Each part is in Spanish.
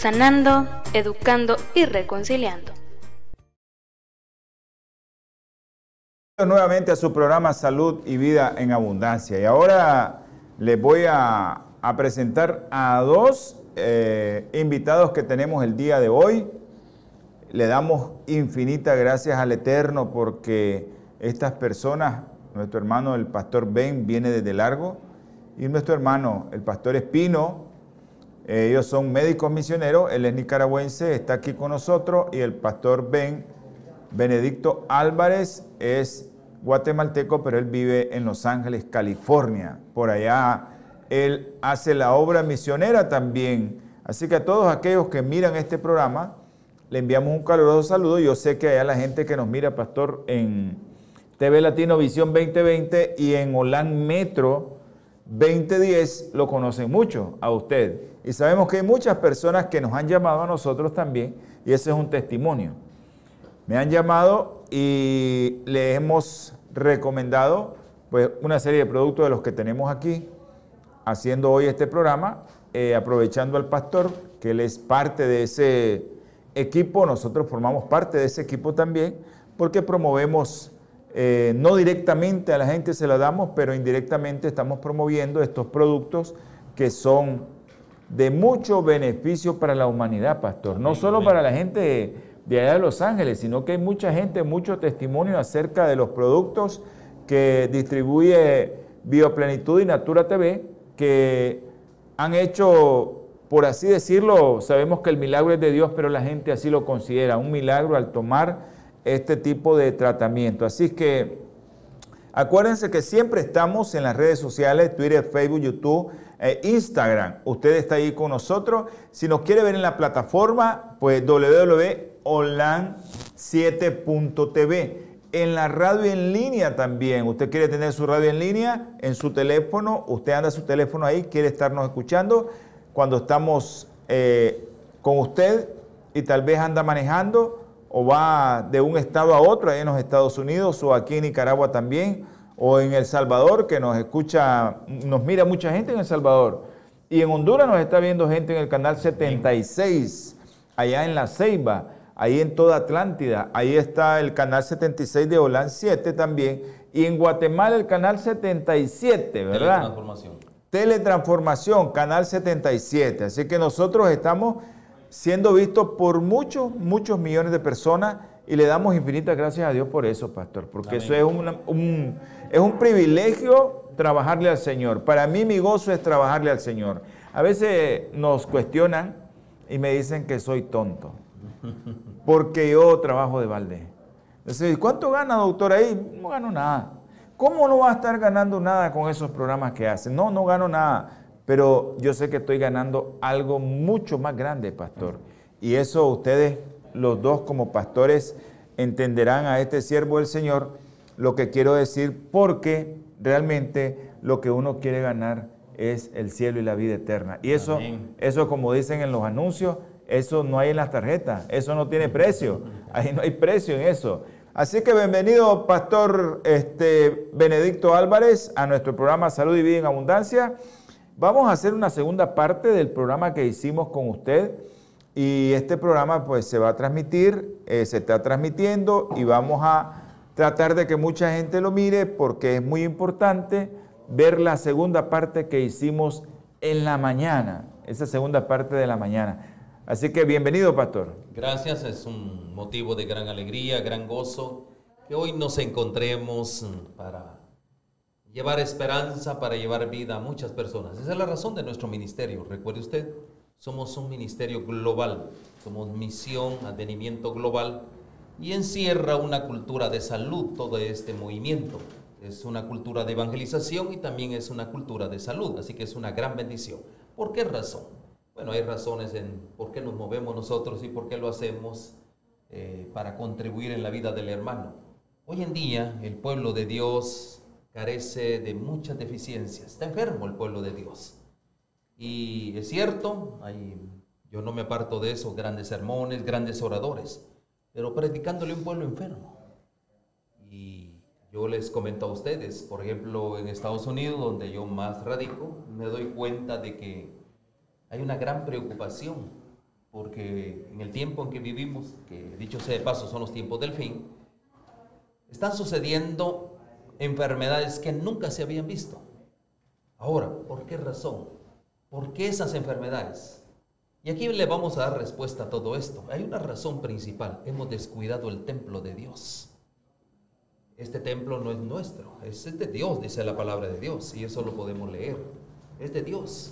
sanando, educando y reconciliando. Nuevamente a su programa Salud y Vida en Abundancia. Y ahora les voy a, presentar a dos eh, invitados que tenemos el día de hoy. Le damos infinitas gracias al Eterno porque estas personas, nuestro hermano el pastor Ben viene desde largo y nuestro hermano el pastor Espino ellos son médicos misioneros, él es nicaragüense, está aquí con nosotros y el pastor Ben Benedicto Álvarez es guatemalteco, pero él vive en Los Ángeles, California. Por allá él hace la obra misionera también. Así que a todos aquellos que miran este programa, le enviamos un caluroso saludo. Yo sé que allá la gente que nos mira, pastor, en TV Latino Visión 2020 y en Holan Metro 2010 lo conocen mucho a usted. Y sabemos que hay muchas personas que nos han llamado a nosotros también, y ese es un testimonio. Me han llamado y les hemos recomendado pues, una serie de productos de los que tenemos aquí, haciendo hoy este programa, eh, aprovechando al pastor, que él es parte de ese equipo, nosotros formamos parte de ese equipo también, porque promovemos, eh, no directamente a la gente se la damos, pero indirectamente estamos promoviendo estos productos que son de mucho beneficio para la humanidad, pastor. No solo para la gente de allá de Los Ángeles, sino que hay mucha gente, mucho testimonio acerca de los productos que distribuye Bioplenitud y Natura TV, que han hecho, por así decirlo, sabemos que el milagro es de Dios, pero la gente así lo considera, un milagro al tomar este tipo de tratamiento. Así que acuérdense que siempre estamos en las redes sociales, Twitter, Facebook, YouTube, eh, Instagram. Usted está ahí con nosotros. Si nos quiere ver en la plataforma, pues www.olan7.tv. En la radio en línea también. Usted quiere tener su radio en línea en su teléfono. Usted anda su teléfono ahí, quiere estarnos escuchando cuando estamos eh, con usted y tal vez anda manejando o va de un estado a otro, ahí en los Estados Unidos o aquí en Nicaragua también o en El Salvador, que nos escucha, nos mira mucha gente en El Salvador. Y en Honduras nos está viendo gente en el canal 76, allá en La Ceiba, ahí en toda Atlántida. Ahí está el canal 76 de Holán 7 también. Y en Guatemala el canal 77, ¿verdad? Teletransformación. Teletransformación, canal 77. Así que nosotros estamos siendo vistos por muchos, muchos millones de personas y le damos infinitas gracias a Dios por eso, pastor, porque eso es un, es un privilegio trabajarle al Señor. Para mí mi gozo es trabajarle al Señor. A veces nos cuestionan y me dicen que soy tonto, porque yo trabajo de balde. Entonces, ¿cuánto gana, doctor, ahí? No gano nada. ¿Cómo no va a estar ganando nada con esos programas que hacen? No, no gano nada, pero yo sé que estoy ganando algo mucho más grande, pastor. Y eso ustedes los dos como pastores entenderán a este siervo del Señor lo que quiero decir, porque realmente lo que uno quiere ganar es el cielo y la vida eterna. Y eso, eso como dicen en los anuncios, eso no hay en las tarjetas, eso no tiene precio, ahí no hay precio en eso. Así que bienvenido, Pastor este, Benedicto Álvarez, a nuestro programa Salud y Vida en Abundancia. Vamos a hacer una segunda parte del programa que hicimos con usted y este programa pues se va a transmitir, eh, se está transmitiendo y vamos a tratar de que mucha gente lo mire porque es muy importante ver la segunda parte que hicimos en la mañana, esa segunda parte de la mañana. Así que bienvenido, pastor. Gracias, es un motivo de gran alegría, gran gozo que hoy nos encontremos para llevar esperanza, para llevar vida a muchas personas. Esa es la razón de nuestro ministerio, recuerde usted. Somos un ministerio global, somos misión, advenimiento global y encierra una cultura de salud todo este movimiento. Es una cultura de evangelización y también es una cultura de salud, así que es una gran bendición. ¿Por qué razón? Bueno, hay razones en por qué nos movemos nosotros y por qué lo hacemos eh, para contribuir en la vida del hermano. Hoy en día el pueblo de Dios carece de muchas deficiencias. Está enfermo el pueblo de Dios. Y es cierto, yo no me aparto de eso, grandes sermones, grandes oradores, pero predicándole a un pueblo enfermo. Y yo les comento a ustedes, por ejemplo, en Estados Unidos, donde yo más radico, me doy cuenta de que hay una gran preocupación, porque en el tiempo en que vivimos, que dicho sea de paso son los tiempos del fin, están sucediendo enfermedades que nunca se habían visto. Ahora, ¿por qué razón? ¿Por qué esas enfermedades? Y aquí le vamos a dar respuesta a todo esto. Hay una razón principal. Hemos descuidado el templo de Dios. Este templo no es nuestro, es de Dios, dice la palabra de Dios, y eso lo podemos leer. Es de Dios.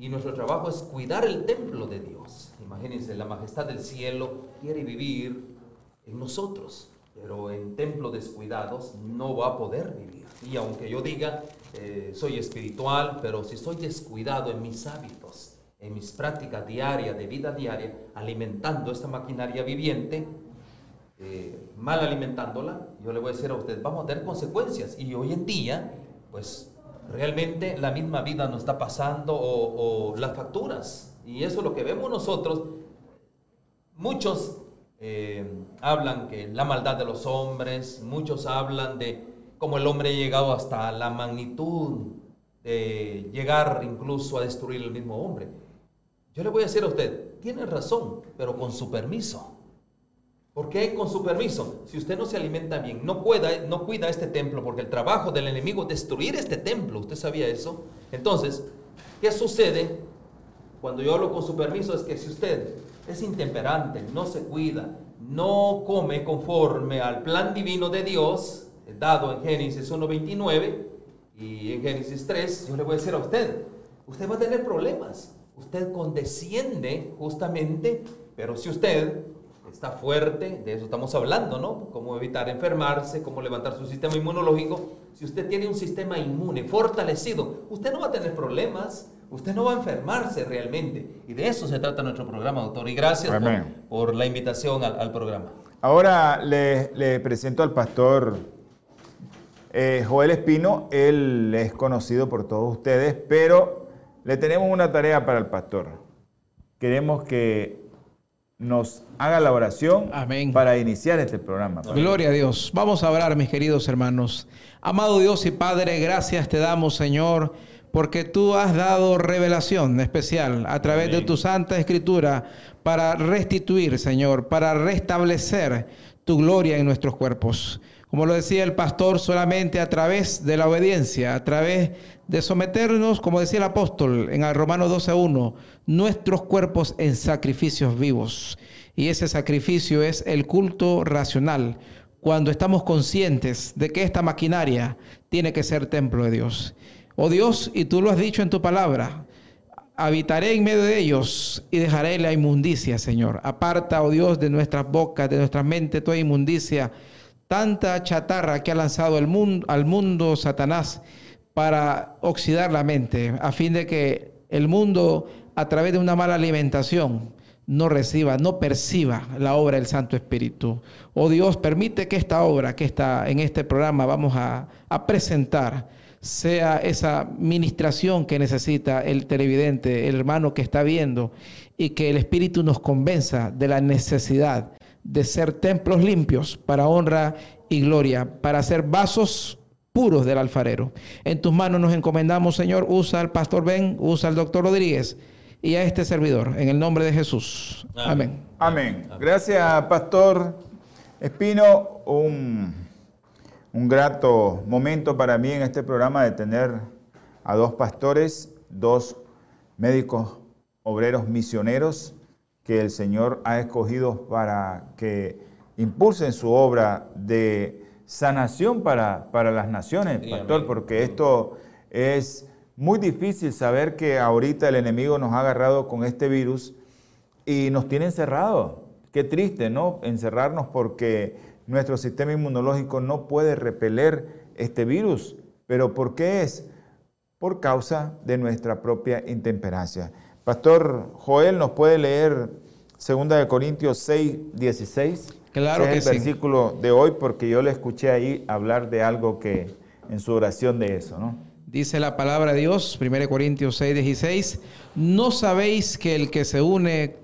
Y nuestro trabajo es cuidar el templo de Dios. Imagínense, la majestad del cielo quiere vivir en nosotros pero en templos descuidados no va a poder vivir. Y aunque yo diga, eh, soy espiritual, pero si soy descuidado en mis hábitos, en mis prácticas diarias, de vida diaria, alimentando esta maquinaria viviente, eh, mal alimentándola, yo le voy a decir a usted, vamos a tener consecuencias. Y hoy en día, pues realmente la misma vida nos está pasando o, o las facturas. Y eso es lo que vemos nosotros. Muchos eh, hablan que la maldad de los hombres, muchos hablan de cómo el hombre ha llegado hasta la magnitud de llegar incluso a destruir el mismo hombre. Yo le voy a decir a usted, tiene razón, pero con su permiso. ¿Por qué con su permiso? Si usted no se alimenta bien, no, pueda, no cuida este templo, porque el trabajo del enemigo es destruir este templo. ¿Usted sabía eso? Entonces, ¿qué sucede cuando yo hablo con su permiso? Es que si usted es intemperante, no se cuida, no come conforme al plan divino de Dios, dado en Génesis 1.29 y en Génesis 3, yo le voy a decir a usted, usted va a tener problemas. Usted condesciende justamente, pero si usted está fuerte, de eso estamos hablando, ¿no? Cómo evitar enfermarse, cómo levantar su sistema inmunológico. Si usted tiene un sistema inmune fortalecido, usted no va a tener problemas. Usted no va a enfermarse realmente. Y de eso se trata nuestro programa, doctor. Y gracias por, la invitación al, programa. Ahora le, presento al pastor eh, Joel Espino. Él es conocido por todos ustedes, pero le tenemos una tarea para el pastor. Queremos que nos haga la oración para iniciar este programa. Gloria a Dios. Vamos a orar, mis queridos hermanos. Amado Dios y Padre, gracias te damos, Señor porque tú has dado revelación especial a través de tu santa escritura para restituir, Señor, para restablecer tu gloria en nuestros cuerpos. Como lo decía el pastor, solamente a través de la obediencia, a través de someternos, como decía el apóstol en el Romano 12.1, nuestros cuerpos en sacrificios vivos. Y ese sacrificio es el culto racional, cuando estamos conscientes de que esta maquinaria tiene que ser templo de Dios. Oh Dios, y tú lo has dicho en tu palabra, habitaré en medio de ellos y dejaré la inmundicia, Señor. Aparta, oh Dios, de nuestras bocas, de nuestra mente toda inmundicia, tanta chatarra que ha lanzado el mundo, al mundo Satanás para oxidar la mente, a fin de que el mundo, a través de una mala alimentación, no reciba, no perciba la obra del Santo Espíritu. Oh Dios, permite que esta obra que está en este programa vamos a, a presentar sea esa ministración que necesita el televidente, el hermano que está viendo, y que el Espíritu nos convenza de la necesidad de ser templos limpios para honra y gloria, para ser vasos puros del alfarero. En tus manos nos encomendamos, Señor, usa al pastor Ben, usa al doctor Rodríguez y a este servidor, en el nombre de Jesús. Amén. Amén. Gracias, pastor Espino. Un un grato momento para mí en este programa de tener a dos pastores, dos médicos obreros misioneros que el Señor ha escogido para que impulsen su obra de sanación para, para las naciones, pastor, porque esto es muy difícil saber que ahorita el enemigo nos ha agarrado con este virus y nos tiene encerrados. Qué triste, ¿no? Encerrarnos porque nuestro sistema inmunológico no puede repeler este virus. ¿Pero por qué es? Por causa de nuestra propia intemperancia. Pastor Joel, ¿nos puede leer 2 de Corintios 6, 16? Claro Ese que es el sí. versículo de hoy porque yo le escuché ahí hablar de algo que en su oración de eso, ¿no? Dice la palabra de Dios, 1 Corintios 6, 16. No sabéis que el que se une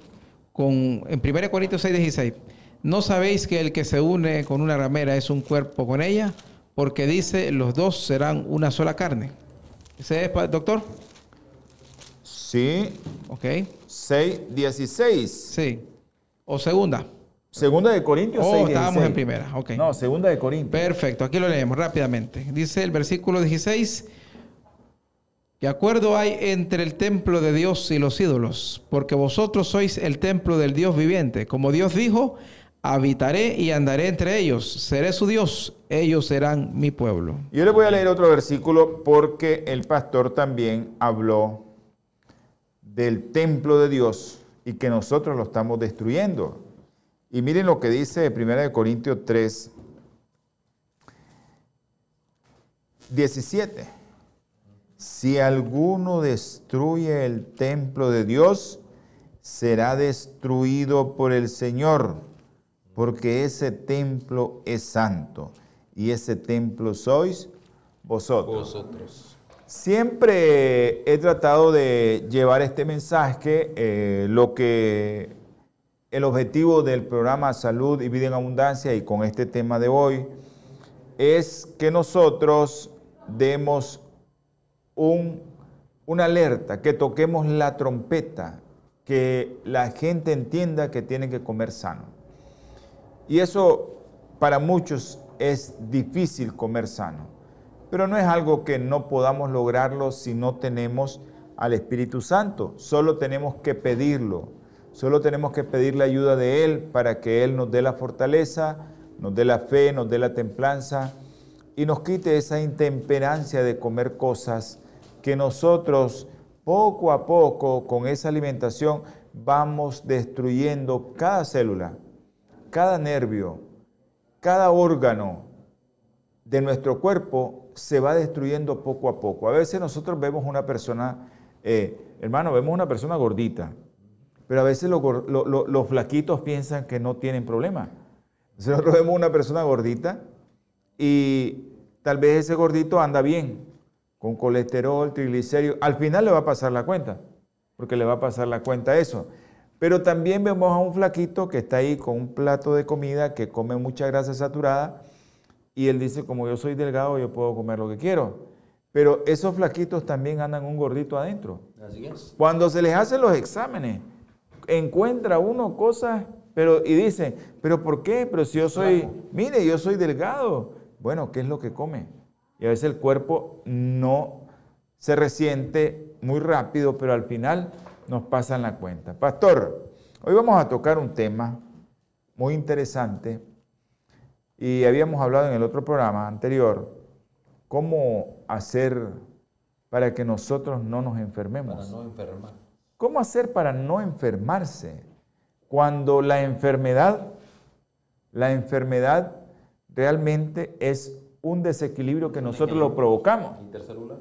con. En 1 Corintios 6, 16. No sabéis que el que se une con una ramera es un cuerpo con ella, porque dice: los dos serán una sola carne. ¿Ese es, doctor? Sí, Ok. 6, 16. Sí. O segunda. Segunda de Corintios Oh, 6, estábamos 16. en primera. Ok. No, segunda de Corintios. Perfecto, aquí lo leemos rápidamente. Dice el versículo 16, ¿qué acuerdo hay entre el templo de Dios y los ídolos? Porque vosotros sois el templo del Dios viviente. Como Dios dijo, habitaré y andaré entre ellos, seré su Dios, ellos serán mi pueblo. Yo le voy a leer otro versículo porque el pastor también habló del templo de Dios y que nosotros lo estamos destruyendo. Y miren lo que dice 1 Corintios 3, 17. Si alguno destruye el templo de Dios, será destruido por el Señor, porque ese templo es santo y ese templo sois vosotros. Vosotros. Siempre he tratado de llevar este mensaje, eh, lo que el objetivo del programa Salud y Vida en Abundancia y con este tema de hoy es que nosotros demos un, una alerta, que toquemos la trompeta, que la gente entienda que tienen que comer sano. Y eso para muchos es difícil comer sano, pero no es algo que no podamos lograrlo si no tenemos al Espíritu Santo, solo tenemos que pedirlo, solo tenemos que pedir la ayuda de Él para que Él nos dé la fortaleza, nos dé la fe, nos dé la templanza y nos quite esa intemperancia de comer cosas que nosotros poco a poco con esa alimentación vamos destruyendo cada célula, cada nervio, cada órgano de nuestro cuerpo se va destruyendo poco a poco. A veces nosotros vemos una persona, eh, hermano, vemos una persona gordita, pero a veces los, flaquitos piensan que no tienen problema. Entonces nosotros vemos una persona gordita y tal vez ese gordito anda bien, con colesterol, triglicéridos. Al final le va a pasar la cuenta, porque le va a pasar la cuenta eso. Pero también vemos a un flaquito que está ahí con un plato de comida, que come mucha grasa saturada, y él dice, como yo soy delgado, yo puedo comer lo que quiero. Pero esos flaquitos también andan un gordito adentro. Así es. Cuando se les hacen los exámenes, encuentra uno cosas, pero y dice, pero ¿por qué? Pero si yo soy, mire, yo soy delgado. Bueno, ¿qué es lo que come? Y a veces el cuerpo no se resiente muy rápido, pero al final nos pasan la cuenta. Pastor, hoy vamos a tocar un tema muy interesante y habíamos hablado en el otro programa anterior cómo hacer para que nosotros no nos enfermemos. Para no enfermar. ¿Cómo hacer para no enfermarse? Cuando la enfermedad, la enfermedad realmente es un desequilibrio que nosotros lo provocamos. Intercelular.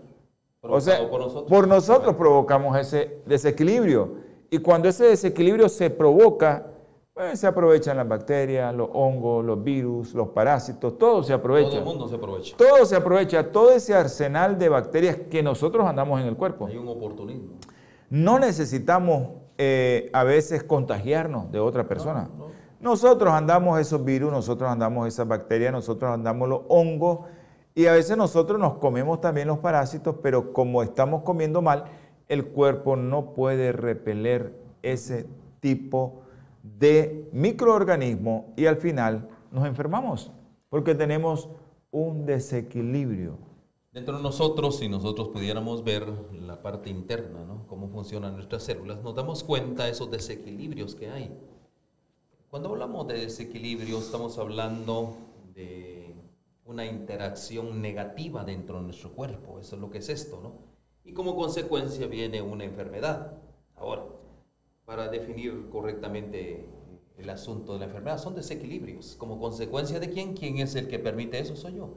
O sea, por nosotros. por nosotros provocamos ese desequilibrio. Y cuando ese desequilibrio se provoca, pues se aprovechan las bacterias, los hongos, los virus, los parásitos, todo se aprovecha. Todo el mundo se aprovecha. Todo se aprovecha, todo ese arsenal de bacterias que nosotros andamos en el cuerpo. Hay un oportunismo. No necesitamos eh, a veces contagiarnos de otra persona. no. Nosotros andamos esos virus, nosotros andamos esas bacterias, nosotros andamos los hongos y a veces nosotros nos comemos también los parásitos, pero como estamos comiendo mal, el cuerpo no puede repeler ese tipo de microorganismo y al final nos enfermamos porque tenemos un desequilibrio. Dentro de nosotros, si nosotros pudiéramos ver la parte interna, ¿no? Cómo funcionan nuestras células, nos damos cuenta de esos desequilibrios que hay. Cuando hablamos de desequilibrio, estamos hablando de una interacción negativa dentro de nuestro cuerpo. Eso es lo que es esto, ¿no? Y como consecuencia viene una enfermedad. Ahora, para definir correctamente el asunto de la enfermedad, son desequilibrios. Como consecuencia de quién, quién es el que permite eso, soy yo.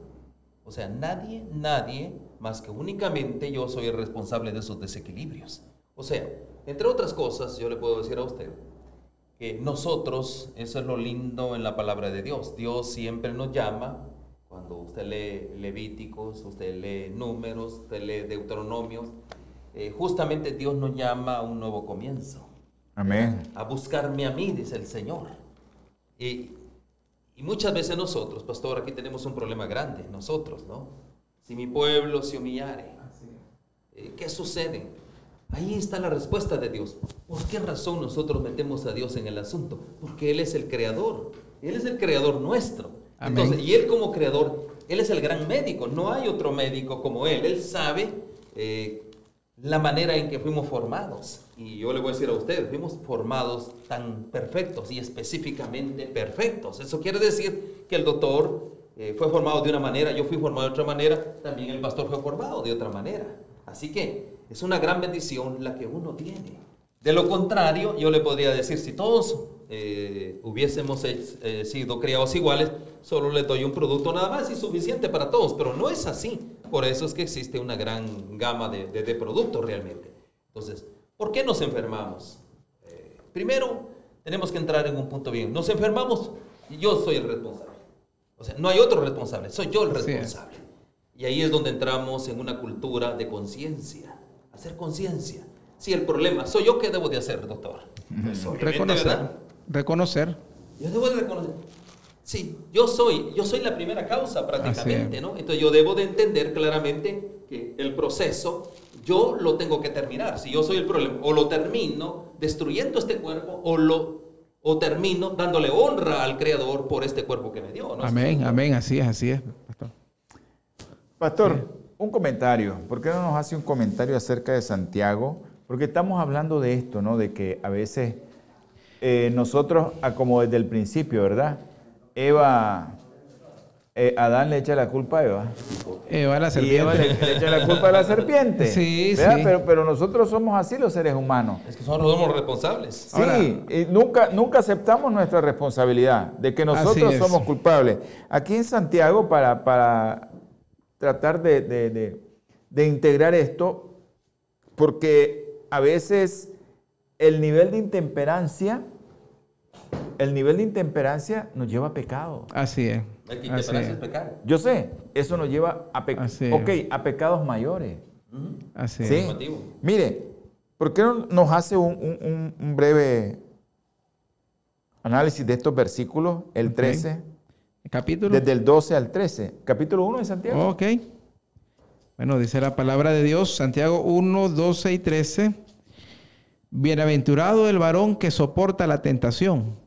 O sea, nadie, nadie, más que únicamente yo soy el responsable de esos desequilibrios. O sea, Entre otras cosas, yo le puedo decir a usted que nosotros, eso es lo lindo en la palabra de Dios, Dios siempre nos llama, cuando usted lee Levíticos, usted lee Números, usted lee Deuteronomios, eh, justamente Dios nos llama a un nuevo comienzo. Amén. A buscarme a mí, dice el Señor. Y, y muchas veces nosotros, pastor, aquí tenemos un problema grande, nosotros, ¿no? Si mi pueblo se humillare, eh, ¿qué sucede? Ahí está la respuesta de Dios. ¿Por qué razón nosotros metemos a Dios en el asunto? Porque Él es el creador. Él es el creador nuestro. Entonces, y Él como creador, Él es el gran médico. No hay otro médico como Él. Él sabe eh, la manera en que fuimos formados. Y yo le voy a decir a ustedes, fuimos formados tan perfectos y específicamente perfectos. Eso quiere decir que el doctor eh, fue formado de una manera, yo fui formado de otra manera, también el pastor fue formado de otra manera. Así que es una gran bendición la que uno tiene. De lo contrario, yo le podría decir, si todos eh, hubiésemos eh, sido criados iguales, solo le doy un producto nada más y suficiente para todos, pero no es así. Por eso es que existe una gran gama de, de, productos realmente. Entonces, ¿por qué nos enfermamos? Eh, primero, tenemos que entrar en un punto bien. Nos enfermamos y yo soy el responsable. O sea, no hay otro responsable, soy yo el responsable. Y ahí es donde entramos en una cultura de conciencia, hacer conciencia. Si el problema soy yo, ¿qué debo de hacer, doctor? Pues, reconocer. Reconocer. Yo debo de reconocer. Sí, yo soy, yo soy la primera causa prácticamente, ¿no? Entonces yo debo de entender claramente que el proceso yo lo tengo que terminar. Si yo soy el problema, o lo termino destruyendo este cuerpo, o lo o termino dándole honra al Creador por este cuerpo que me dio. ¿no? Amén, amén, así es, así es, pastor. Pastor, un comentario. ¿Por qué no nos hace un comentario acerca de Santiago? Porque estamos hablando de esto, ¿no? De que a veces eh, nosotros, como desde el principio, ¿verdad? Eva, eh, Adán le echa la culpa a Eva. Eva la serpiente. Y Eva le, echa la culpa a la serpiente. Sí, sí. Pero, pero nosotros somos así los seres humanos. Es que nosotros somos responsables. Sí, y nunca, nunca aceptamos nuestra responsabilidad de que nosotros somos culpables. Aquí en Santiago, para, para tratar de, de, de integrar esto, porque a veces el nivel de intemperancia el nivel de intemperancia nos lleva a pecado. Así es. El que Así es. pecado. Yo sé, eso nos lleva a pecados. Ok, a pecados mayores. Así ¿Sí? es. Mire, ¿por qué no nos hace un, breve análisis de estos versículos, el 13? capítulo? Desde el 12 al 13. Capítulo 1 de Santiago. Ok. Bueno, dice la palabra de Dios, Santiago 1, 12 y 13. Bienaventurado el varón que soporta la tentación,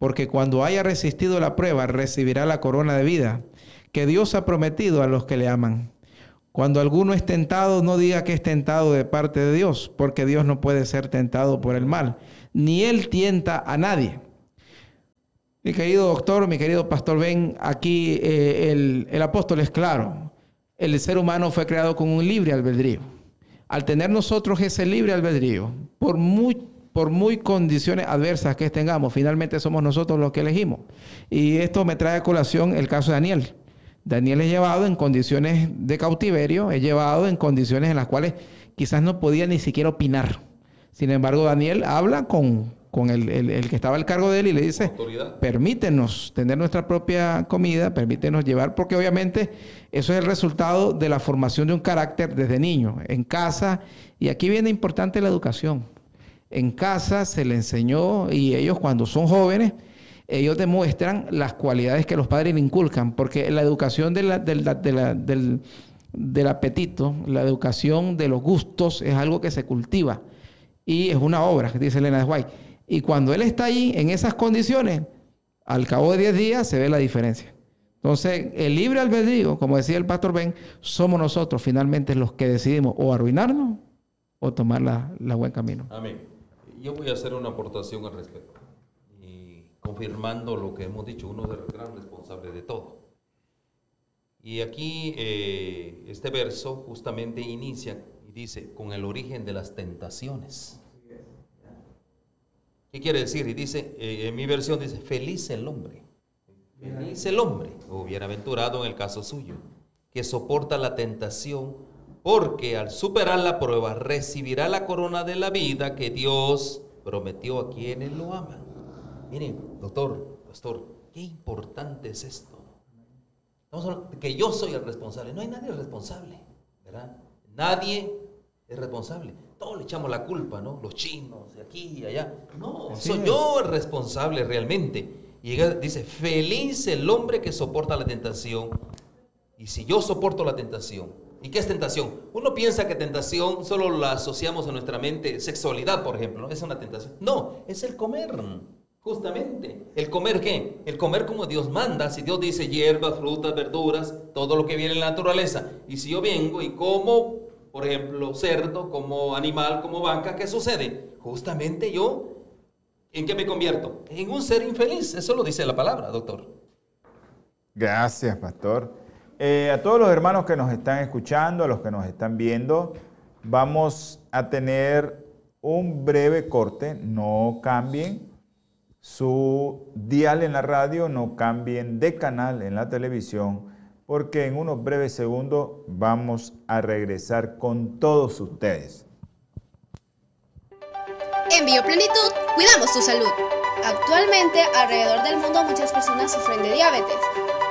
porque cuando haya resistido la prueba recibirá la corona de vida que Dios ha prometido a los que le aman. Cuando alguno es tentado, no diga que es tentado de parte de Dios, porque Dios no puede ser tentado por el mal, ni Él tienta a nadie. Mi querido doctor, mi querido pastor Ben, aquí eh, el, el apóstol es claro. El ser humano fue creado con un libre albedrío al tener nosotros ese libre albedrío, por muy, por muy condiciones adversas que tengamos, finalmente somos nosotros los que elegimos. Y esto me trae a colación el caso de Daniel. Daniel es llevado en condiciones de cautiverio, es llevado en condiciones en las cuales quizás no podía ni siquiera opinar. Sin embargo, Daniel habla con, con el, que estaba al cargo de él y le dice, permítenos tener nuestra propia comida, permítenos llevar, porque obviamente eso es el resultado de la formación de un carácter desde niño, en casa, y aquí viene importante la educación. En casa se le enseñó y ellos cuando son jóvenes, ellos demuestran las cualidades que los padres le inculcan, porque la educación del, del apetito, la educación de los gustos es algo que se cultiva y es una obra, dice Elena de White y cuando él está allí, en esas condiciones, al cabo de 10 días se ve la diferencia. Entonces, el libre albedrío, como decía el pastor Ben, somos nosotros finalmente los que decidimos o arruinarnos o tomar la, buen camino. Amén. Yo voy a hacer una aportación al respecto. Y confirmando lo que hemos dicho, uno de los grandes responsables de todo. Y aquí eh, este verso justamente inicia y dice, con el origen de las tentaciones. ¿Qué quiere decir? Y dice, eh, en mi versión dice, feliz el hombre. Feliz el hombre, o bienaventurado en el caso suyo, que soporta la tentación porque al superar la prueba recibirá la corona de la vida que Dios prometió a quienes lo aman. Miren, doctor, pastor, qué importante es esto. que yo soy el responsable. No hay nadie responsable, ¿verdad? Nadie es responsable. Todos le echamos la culpa, ¿no? Los chinos, de aquí y allá. No, soy yo el responsable realmente. Y dice, feliz el hombre que soporta la tentación. Y si yo soporto la tentación, ¿Y qué es tentación? Uno piensa que tentación solo la asociamos en nuestra mente, sexualidad, por ejemplo. Es una tentación. No, es el comer, justamente. ¿El comer qué? El comer como Dios manda. Si Dios dice hierbas, frutas, verduras, todo lo que viene en la naturaleza. Y si yo vengo y como, por ejemplo, cerdo, como animal, como vaca, ¿qué sucede? Justamente yo, ¿en qué me convierto? En un ser infeliz. Eso lo dice la palabra, doctor. Gracias, pastor. Eh, a todos los hermanos que nos están escuchando, a los que nos están viendo, vamos a tener un breve corte. No cambien su dial en la radio, no cambien de canal en la televisión, porque en unos breves segundos vamos a regresar con todos ustedes. En Bioplenitud cuidamos tu salud. Actualmente alrededor del mundo muchas personas sufren de diabetes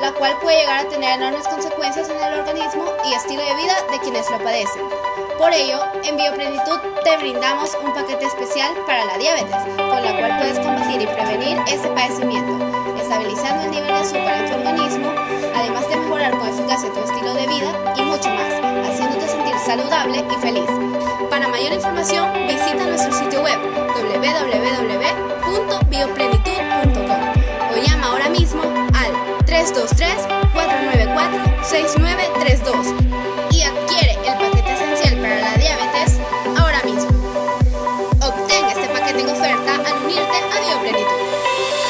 la cual puede llegar a tener enormes consecuencias en el organismo y estilo de vida de quienes lo padecen. Por ello, en Bioplenitud te brindamos un paquete especial para la diabetes, con la cual puedes combatir y prevenir este padecimiento, estabilizando el nivel de azúcar en tu organismo, además de mejorar con eficacia tu estilo de vida y mucho más, haciéndote sentir saludable y feliz. Para mayor información, visita nuestro sitio web www.bioplenitud.com 323-494-6932 y adquiere el paquete esencial para la diabetes ahora mismo. Obtén este paquete en oferta al unirte a Bioplenitud.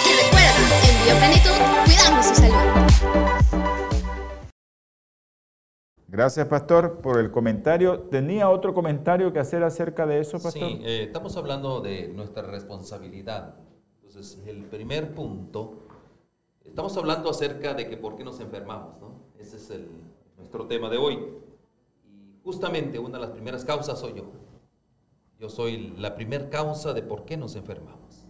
Y recuerda, en Bioplenitud cuidamos su salud. Gracias, Pastor, por el comentario. ¿Tenía otro comentario que hacer acerca de eso, Pastor? Sí, eh, estamos hablando de nuestra responsabilidad. Entonces, el primer punto Estamos hablando acerca de que por qué nos enfermamos, ¿no? Ese es el, nuestro tema de hoy. Y justamente una de las primeras causas soy yo. Yo soy la primera causa de por qué nos enfermamos.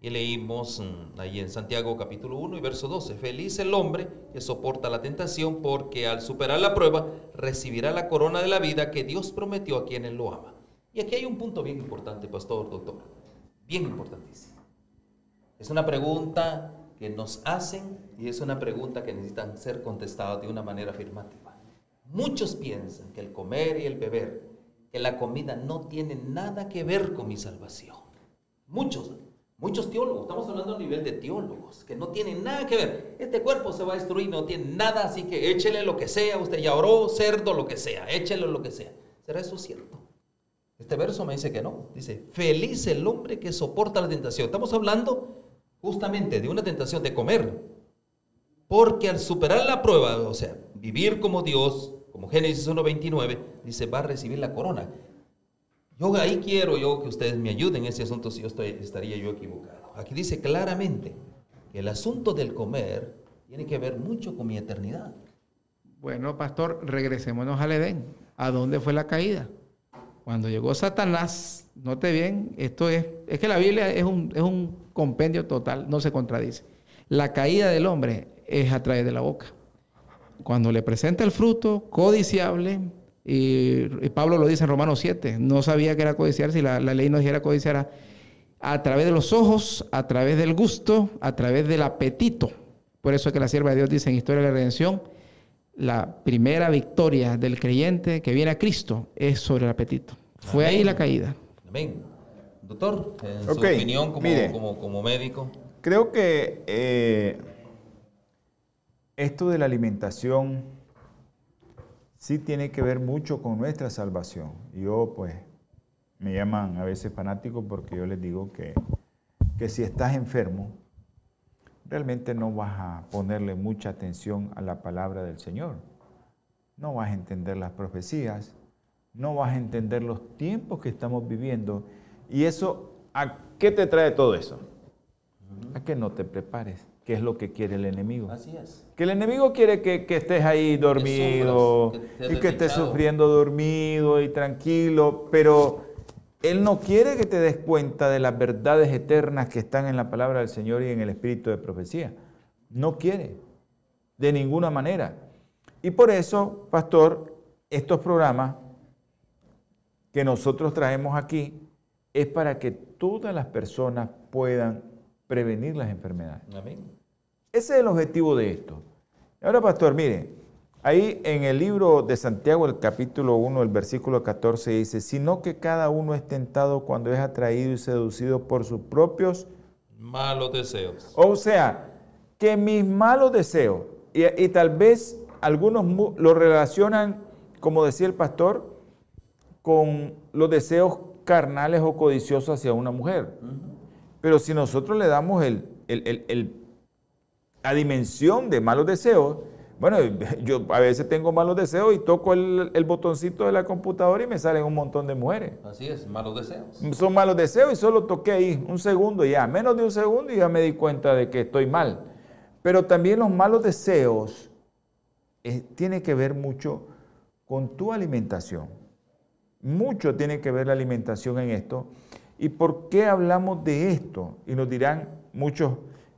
Y leímos mm, ahí en Santiago capítulo 1 y verso 12, feliz el hombre que soporta la tentación porque al superar la prueba recibirá la corona de la vida que Dios prometió a quienes lo ama. Y aquí hay un punto bien importante, pastor, doctor, bien importantísimo. Es una pregunta que nos hacen y es una pregunta que necesitan ser contestadas de una manera afirmativa. Muchos piensan que el comer y el beber, que la comida no tiene nada que ver con mi salvación. Muchos, muchos teólogos, estamos hablando a nivel de teólogos, que no tienen nada que ver. Este cuerpo se va a destruir, no tiene nada, así que échele lo que sea, usted ya oró, cerdo, lo que sea, échele lo que sea. ¿Será eso cierto? Este verso me dice que no. Dice, feliz el hombre que soporta la tentación. Estamos hablando justamente de una tentación de comer. Porque al superar la prueba, o sea, vivir como Dios, como Génesis 1.29, dice, va a recibir la corona. Yo ahí quiero yo que ustedes me ayuden en ese asunto si yo estaría yo equivocado. Aquí dice claramente que el asunto del comer tiene que ver mucho con mi eternidad. Bueno, pastor, regresémonos al Edén. ¿A dónde fue la caída? Cuando llegó Satanás, note bien, esto es, es que la Biblia es un, es un compendio total, no se contradice. La caída del hombre es a través de la boca. Cuando le presenta el fruto codiciable, y, Pablo lo dice en Romanos 7, no sabía que era codiciar si la, ley no dijera codiciar a, través de los ojos, a través del gusto, a través del apetito. Por eso es que la sierva de Dios dice en Historia de la Redención, la primera victoria del creyente que viene a Cristo es sobre el apetito. Fue ahí la caída. Amén. Doctor, en su opinión como, médico. Creo que eh, esto de la alimentación sí tiene que ver mucho con nuestra salvación. Yo pues me llaman a veces fanático porque yo les digo que, que si estás enfermo, realmente no vas a ponerle mucha atención a la palabra del Señor. No vas a entender las profecías, no vas a entender los tiempos que estamos viviendo. ¿Y eso a qué te trae todo eso? A que no te prepares. ¿Qué es lo que quiere el enemigo? Así es. Que el enemigo quiere que, que estés ahí dormido sufras, que estés y que estés sufriendo dormido y tranquilo, pero Él no quiere que te des cuenta de las verdades eternas que están en la palabra del Señor y en el espíritu de profecía. No quiere, de ninguna manera. Y por eso, pastor, estos programas que nosotros traemos aquí es para que todas las personas puedan prevenir las enfermedades. Amén. Ese es el objetivo de esto. Ahora, pastor, mire, ahí en el libro de Santiago, el capítulo 1, el versículo 14 dice, sino que cada uno es tentado cuando es atraído y seducido por sus propios, Malos deseos. o sea, que mis malos deseos, y, y tal vez algunos lo relacionan, como decía el pastor, con los deseos carnales o codiciosos hacia una mujer. Pero si nosotros le damos el- el- la dimensión de malos deseos, bueno, yo a veces tengo malos deseos y toco el, el botoncito de la computadora y me salen un montón de mujeres. Así es, malos deseos. Son malos deseos y solo toqué ahí un segundo ya, menos de un segundo y ya me di cuenta de que estoy mal. Pero también los malos deseos eh, tiene que ver mucho con tu alimentación. Mucho tiene que ver la alimentación en esto. ¿Y por qué hablamos de esto? Y nos dirán muchos,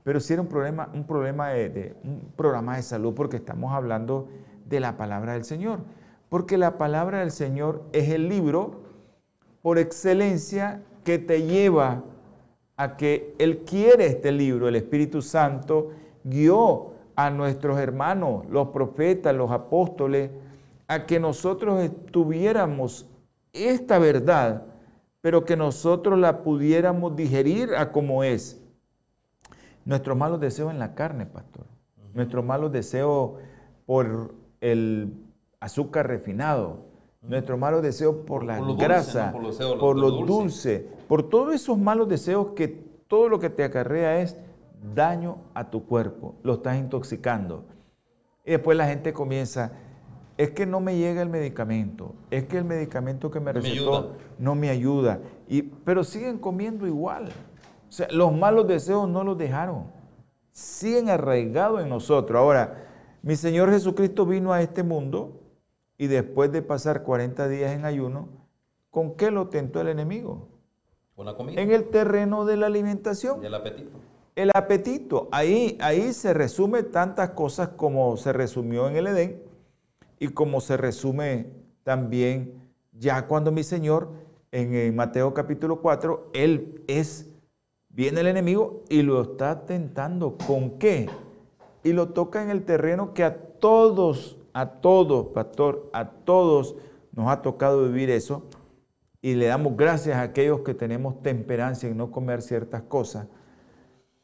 pero si era un problema, un problema de, de- un programa de salud, porque estamos hablando de la palabra del Señor. Porque la palabra del Señor es el libro por excelencia que te lleva a que Él quiere este libro, el Espíritu Santo guió a nuestros hermanos, los profetas, los apóstoles, a que nosotros estuviéramos esta verdad, pero que nosotros la pudiéramos digerir a como es. Nuestros malos deseos en la carne, pastor. Nuestros malos deseos por el azúcar refinado. Nuestros malos deseos por la Por lo dulce, grasa, ¿no? Por lo dulce. dulce, por todos esos malos deseos que todo lo que te acarrea es daño a tu cuerpo. Lo estás intoxicando. Y después la gente comienza, es que no me llega el medicamento, es que el medicamento que me recetó no me ayuda. Y, pero siguen comiendo igual. O sea, los malos deseos no los dejaron. Siguen arraigados en nosotros. Ahora, mi Señor Jesucristo vino a este mundo y después de pasar 40 días en ayuno, ¿con qué lo tentó el enemigo? Con la comida. En el terreno de la alimentación. Y el apetito. El apetito. Ahí, ahí se resume tantas cosas como se resumió en el Edén y como se resume también ya cuando mi Señor en, Mateo capítulo 4, Él es, viene el enemigo y lo está tentando. ¿Con qué? Y lo toca en el terreno que a todos, a todos, pastor, a todos nos ha tocado vivir eso. Y le damos gracias a aquellos que tenemos temperancia en no comer ciertas cosas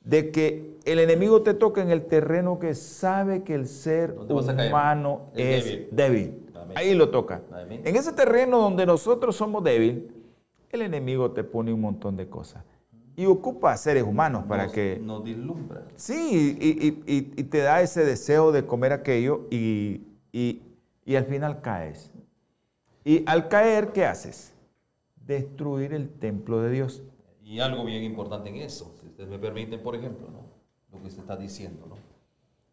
de que el enemigo te toca en el terreno que sabe que el ser humano Es es débil. Amén. Ahí lo toca. En ese terreno donde nosotros somos débiles, el enemigo te pone un montón de cosas. Y ocupa a seres humanos para Nos- que... Nos deslumbra. Sí, y, y- y- te da ese deseo de comer aquello y, y- y al final caes. Y al caer, ¿qué haces? Destruir el templo de Dios. Y algo bien importante en eso, si ustedes me permiten, por ejemplo, ¿no? lo que usted está diciendo, ¿no?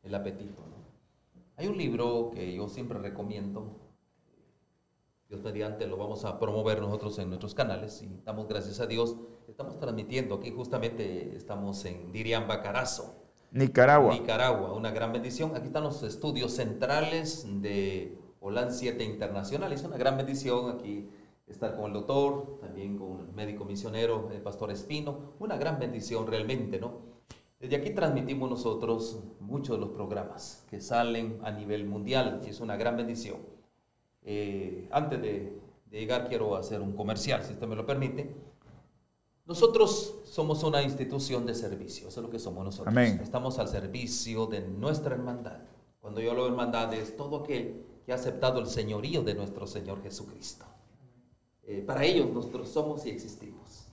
el apetito. ¿no? Hay un libro que yo siempre recomiendo, Dios mediante lo vamos a promover nosotros en nuestros canales y damos gracias a Dios, estamos transmitiendo aquí justamente, estamos en Diriamba Carazo, Nicaragua. Nicaragua, una gran bendición. Aquí están los estudios centrales de Holan 7 Internacional. Es una gran bendición aquí estar con el doctor, también con el médico misionero, el pastor Espino. Una gran bendición realmente, ¿no? Desde aquí transmitimos nosotros muchos de los programas que salen a nivel mundial es una gran bendición. Eh, antes de, de llegar quiero hacer un comercial, si usted me lo permite. Nosotros somos una institución de servicio, eso es lo que somos nosotros. Amén. Estamos al servicio de nuestra hermandad. Cuando yo hablo de hermandad es todo aquel que ha aceptado el señorío de nuestro Señor Jesucristo. Eh, para ellos nosotros somos y existimos.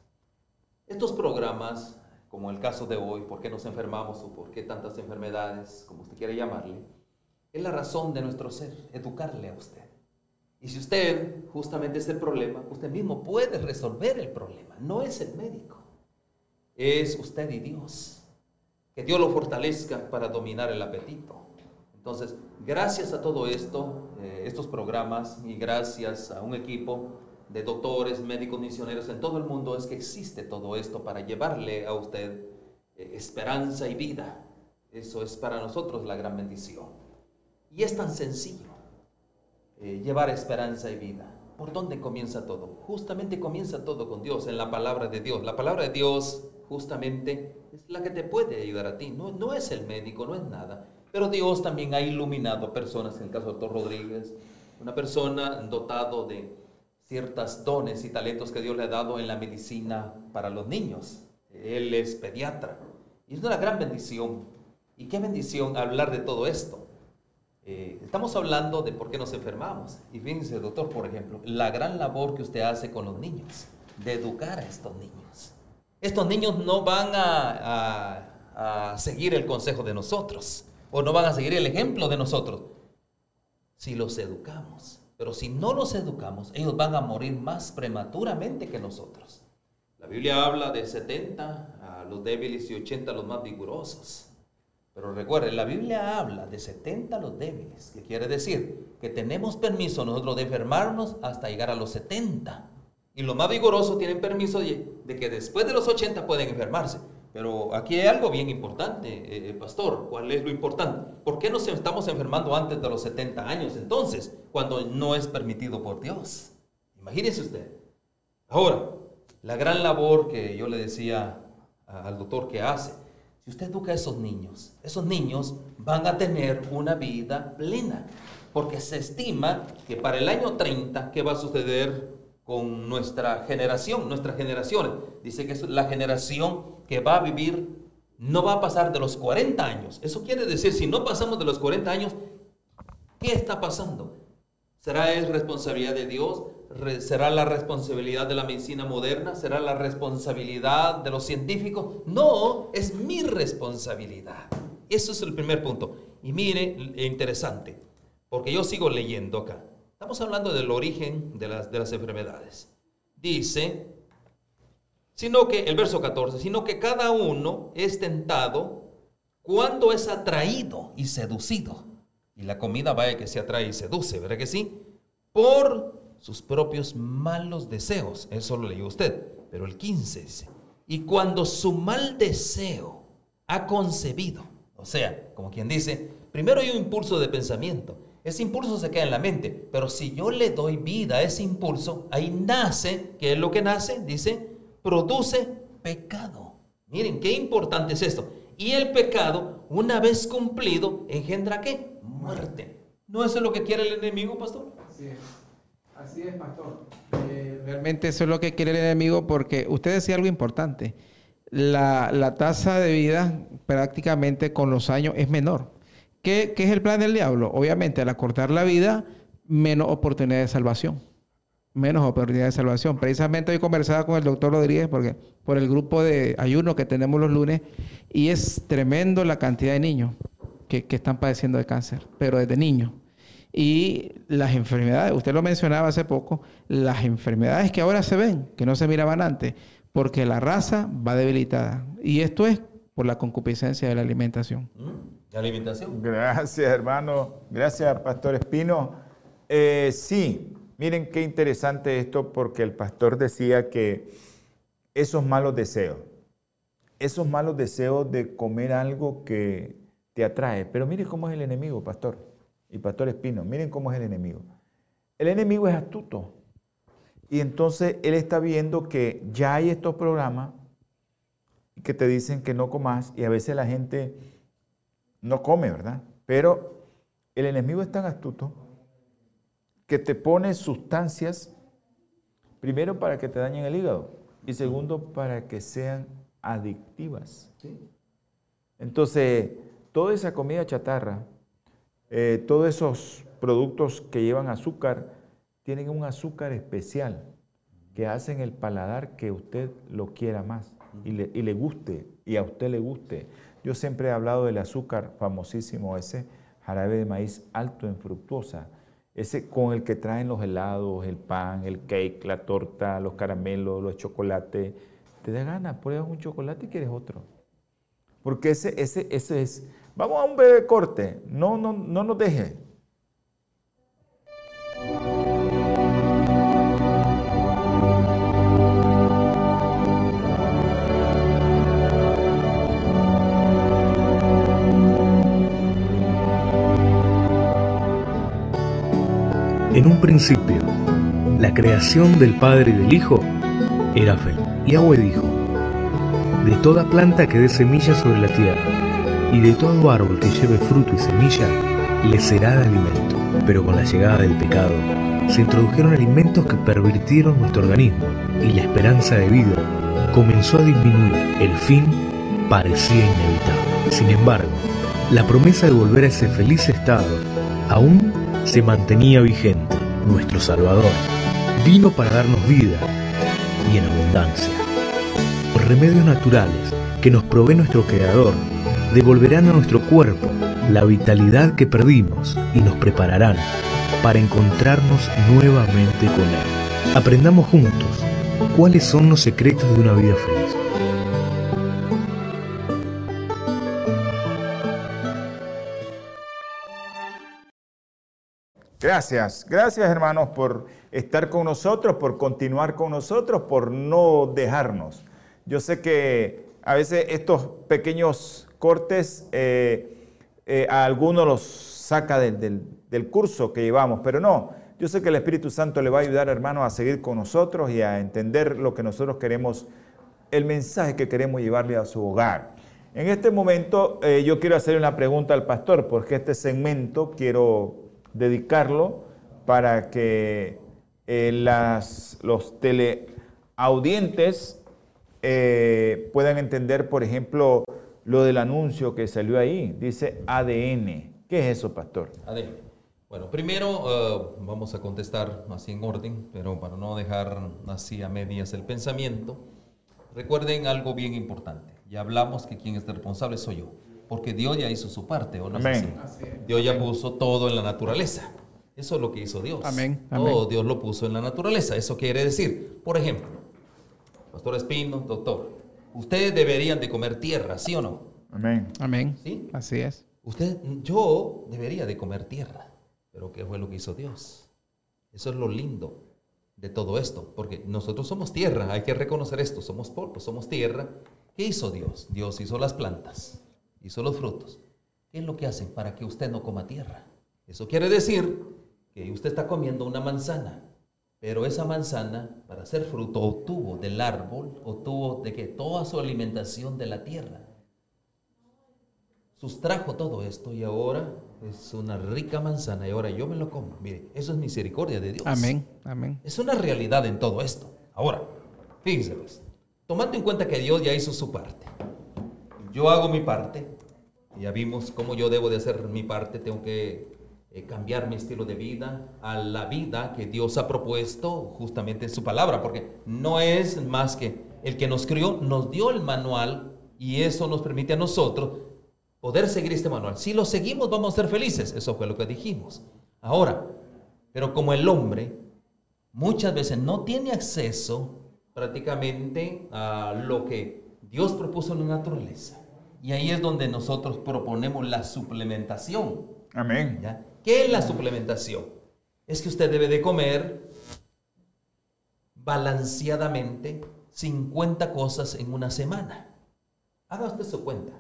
Estos programas, como el caso de hoy, ¿por qué nos enfermamos o por qué tantas enfermedades, como usted quiera llamarle? Es la razón de nuestro ser, educarle a usted. Y si usted justamente es el problema, usted mismo puede resolver el problema. No es el médico, es usted y Dios. que Dios lo fortalezca para dominar el apetito. Entonces, gracias a todo esto, eh, estos programas, y gracias a un equipo de doctores, médicos, misioneros en todo el mundo, es que existe todo esto para llevarle a usted eh, esperanza y vida. Eso es para nosotros la gran bendición. Y es tan sencillo eh, llevar esperanza y vida. ¿Por dónde comienza todo? Justamente comienza todo con Dios, en la palabra de Dios. La palabra de Dios justamente es la que te puede ayudar a ti. No, no es el médico, no es nada. Pero Dios también ha iluminado personas, en el caso del doctor Rodríguez, una persona dotado de ciertos dones y talentos que Dios le ha dado en la medicina para los niños. Él es pediatra. Y es una gran bendición. Y qué bendición hablar de todo esto. Eh, estamos hablando de por qué nos enfermamos. Y fíjense, doctor, por ejemplo, la gran labor que usted hace con los niños, de educar a estos niños. Estos niños no van a, a seguir el consejo de nosotros o no van a seguir el ejemplo de nosotros si los educamos. Pero si no los educamos, ellos van a morir más prematuramente que nosotros. La Biblia habla de 70 a los débiles y 80 a los más vigorosos. Pero recuerden, la Biblia habla de 70 a los débiles, que quiere decir que tenemos permiso nosotros de enfermarnos hasta llegar a los 70. Y los más vigorosos tienen permiso de, que después de los 80 pueden enfermarse. Pero aquí hay algo bien importante, eh, eh, pastor. ¿Cuál es lo importante? ¿Por qué nos estamos enfermando antes de los 70 años entonces, cuando no es permitido por Dios? Imagínese usted. Ahora, la gran labor que yo le decía al doctor que hace, si usted educa a esos niños, esos niños van a tener una vida plena, porque se estima que para el año 30, ¿qué va a suceder con nuestra generación, nuestras generaciones? Dice que es la generación que va a vivir no va a pasar de los 40 años. Eso quiere decir, si no pasamos de los 40 años, ¿qué está pasando? ¿Será es responsabilidad de Dios? ¿Será la responsabilidad de la medicina moderna? ¿Será la responsabilidad de los científicos? No, es mi responsabilidad. Eso es el primer punto. Y mire, interesante, porque yo sigo leyendo acá. Estamos hablando del origen de las, de las enfermedades. Dice sino que, el verso 14, sino que cada uno es tentado cuando es atraído y seducido. Y la comida vaya que se atrae y seduce, ¿verdad que sí? Por sus propios malos deseos. Eso lo leyó usted. Pero el 15 dice, y cuando su mal deseo ha concebido, o sea, como quien dice, primero hay un impulso de pensamiento. Ese impulso se queda en la mente, pero si yo le doy vida a ese impulso, ahí nace, ¿qué es lo que nace? Dice, produce pecado. Miren, qué importante es esto. Y el pecado, una vez cumplido, engendra qué? Muerte. ¿No eso es lo que quiere el enemigo, pastor? Es. Así es, pastor. Eh, realmente eso es lo que quiere el enemigo porque usted decía algo importante. La, la, tasa de vida prácticamente con los años es menor. ¿Qué, ¿Qué es el plan del diablo? Obviamente, al acortar la vida, menos oportunidad de salvación menos oportunidad de salvación. Precisamente hoy conversaba con el doctor Rodríguez porque, por el grupo de ayuno que tenemos los lunes y es tremendo la cantidad de niños que, están padeciendo de cáncer, pero desde niños. Y las enfermedades, usted lo mencionaba hace poco, las enfermedades que ahora se ven, que no se miraban antes, porque la raza va debilitada. Y esto es por la concupiscencia de la alimentación. ¿Mm? ¿La alimentación? Gracias, hermano. Gracias, Pastor Espino. Eh, sí, Miren qué interesante esto porque el pastor decía que esos malos deseos, esos malos deseos de comer algo que te atrae, pero miren cómo es el enemigo, pastor y pastor Espino, miren cómo es el enemigo. El enemigo es astuto y entonces él está viendo que ya hay estos programas que te dicen que no comas y a veces la gente no come, ¿verdad? Pero el enemigo es tan astuto que te pone sustancias, primero para que te dañen el hígado y segundo para que sean adictivas. Entonces, toda esa comida chatarra, eh, todos esos productos que llevan azúcar, tienen un azúcar especial que hacen el paladar que usted lo quiera más y le, y le guste, y a usted le guste. Yo siempre he hablado del azúcar famosísimo, ese jarabe de maíz alto en fructuosa, ese con el que traen los helados, el pan, el cake, la torta, los caramelos, los chocolates. Te da ganas, pruebas un chocolate y quieres otro. Porque ese, ese, ese es... Vamos a un breve corte. No, no, no nos deje. En un principio, la creación del Padre y del Hijo era fe. Yahweh dijo, de toda planta que dé semilla sobre la tierra, y de todo árbol que lleve fruto y semilla, le será de alimento. Pero con la llegada del pecado, se introdujeron alimentos que pervirtieron nuestro organismo, y la esperanza de vida comenzó a disminuir. El fin parecía inevitable. Sin embargo, la promesa de volver a ese feliz estado aún se mantenía vigente. Nuestro Salvador vino para darnos vida y en abundancia. Los remedios naturales que nos provee nuestro Creador devolverán a nuestro cuerpo la vitalidad que perdimos y nos prepararán para encontrarnos nuevamente con Él. Aprendamos juntos cuáles son los secretos de una vida feliz. Gracias, gracias hermanos por estar con nosotros, por continuar con nosotros, por no dejarnos. Yo sé que a veces estos pequeños cortes eh, eh, a algunos los saca del, del curso que llevamos, pero no, yo sé que el Espíritu Santo le va a ayudar hermanos a seguir con nosotros y a entender lo que nosotros queremos, el mensaje que queremos llevarle a su hogar. En este momento eh, yo quiero hacer una pregunta al pastor, porque este segmento quiero dedicarlo para que las, los teleaudientes puedan entender, por ejemplo, lo del anuncio que salió ahí. Dice ADN. ¿Qué es eso, pastor? ADN. Bueno, primero eh, vamos a contestar así en orden, pero para no dejar así a medias el pensamiento, recuerden algo bien importante. Ya hablamos que quien es responsable soy yo porque Dios ya hizo su parte, ¿o no así? Dios ya puso todo en la naturaleza. Eso es lo que hizo Dios. Amén. Todo Dios lo puso en la naturaleza. Eso quiere decir, por ejemplo, Pastor Espino, doctor, ustedes deberían de comer tierra, ¿sí o no? Amén. Amén. ¿Sí? Así es. Usted, yo debería de comer tierra, pero ¿qué fue lo que hizo Dios? Eso es lo lindo de todo esto, porque nosotros somos tierra, hay que reconocer esto, somos polvo, somos tierra. ¿Qué hizo Dios? Dios hizo las plantas hizo los frutos. ¿Qué es lo que hacen para que usted no coma tierra? Eso quiere decir que usted está comiendo una manzana, pero esa manzana, para ser fruto, obtuvo del árbol, obtuvo de que toda su alimentación de la tierra. Sustrajo todo esto y ahora es una rica manzana y ahora yo me lo como. Mire, eso es misericordia de Dios. Amén, amén. Es una realidad en todo esto. Ahora, fíjense pues, tomando en cuenta que Dios ya hizo su parte, yo hago mi parte, ya vimos cómo yo debo de hacer mi parte, tengo que cambiar mi estilo de vida a la vida que Dios ha propuesto justamente en su palabra, porque no es más que el que nos crió, nos dio el manual y eso nos permite a nosotros poder seguir este manual. Si lo seguimos vamos a ser felices, eso fue lo que dijimos. Ahora, pero como el hombre muchas veces no tiene acceso prácticamente a lo que Dios propuso en la naturaleza. Y ahí es donde nosotros proponemos la suplementación. Amén. ¿Qué es la suplementación? Es que usted debe de comer balanceadamente 50 cosas en una semana. Haga usted su cuenta.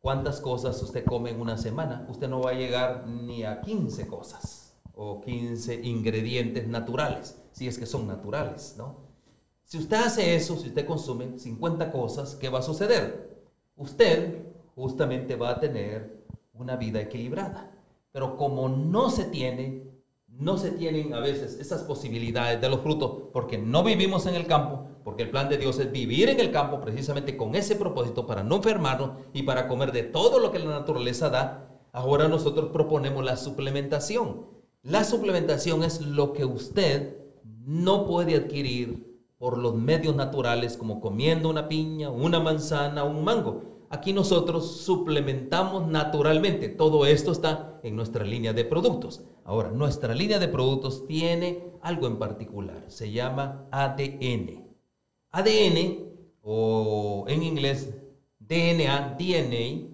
¿Cuántas cosas usted come en una semana? Usted no va a llegar ni a 15 cosas o 15 ingredientes naturales, si es que son naturales, ¿no? Si usted hace eso, si usted consume 50 cosas, ¿qué va a suceder? usted justamente va a tener una vida equilibrada. Pero como no se tiene, no se tienen a veces esas posibilidades de los frutos porque no vivimos en el campo, porque el plan de Dios es vivir en el campo precisamente con ese propósito para no enfermarnos y para comer de todo lo que la naturaleza da. Ahora nosotros proponemos la suplementación. La suplementación es lo que usted no puede adquirir por los medios naturales como comiendo una piña, una manzana, un mango. Aquí nosotros suplementamos naturalmente. Todo esto está en nuestra línea de productos. Ahora, nuestra línea de productos tiene algo en particular. Se llama ADN. ADN, o en inglés DNA, DNA,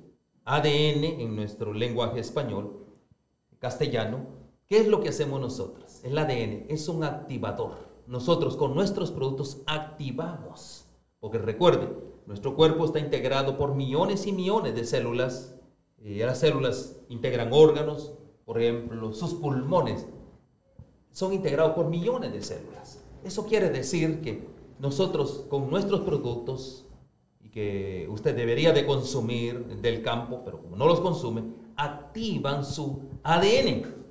ADN en nuestro lenguaje español, castellano, ¿qué es lo que hacemos nosotros? El ADN es un activador. Nosotros con nuestros productos activamos. Porque recuerde, nuestro cuerpo está integrado por millones y millones de células. Y las células integran órganos, por ejemplo, sus pulmones son integrados por millones de células. Eso quiere decir que nosotros con nuestros productos y que usted debería de consumir del campo, pero como no los consume, activan su ADN.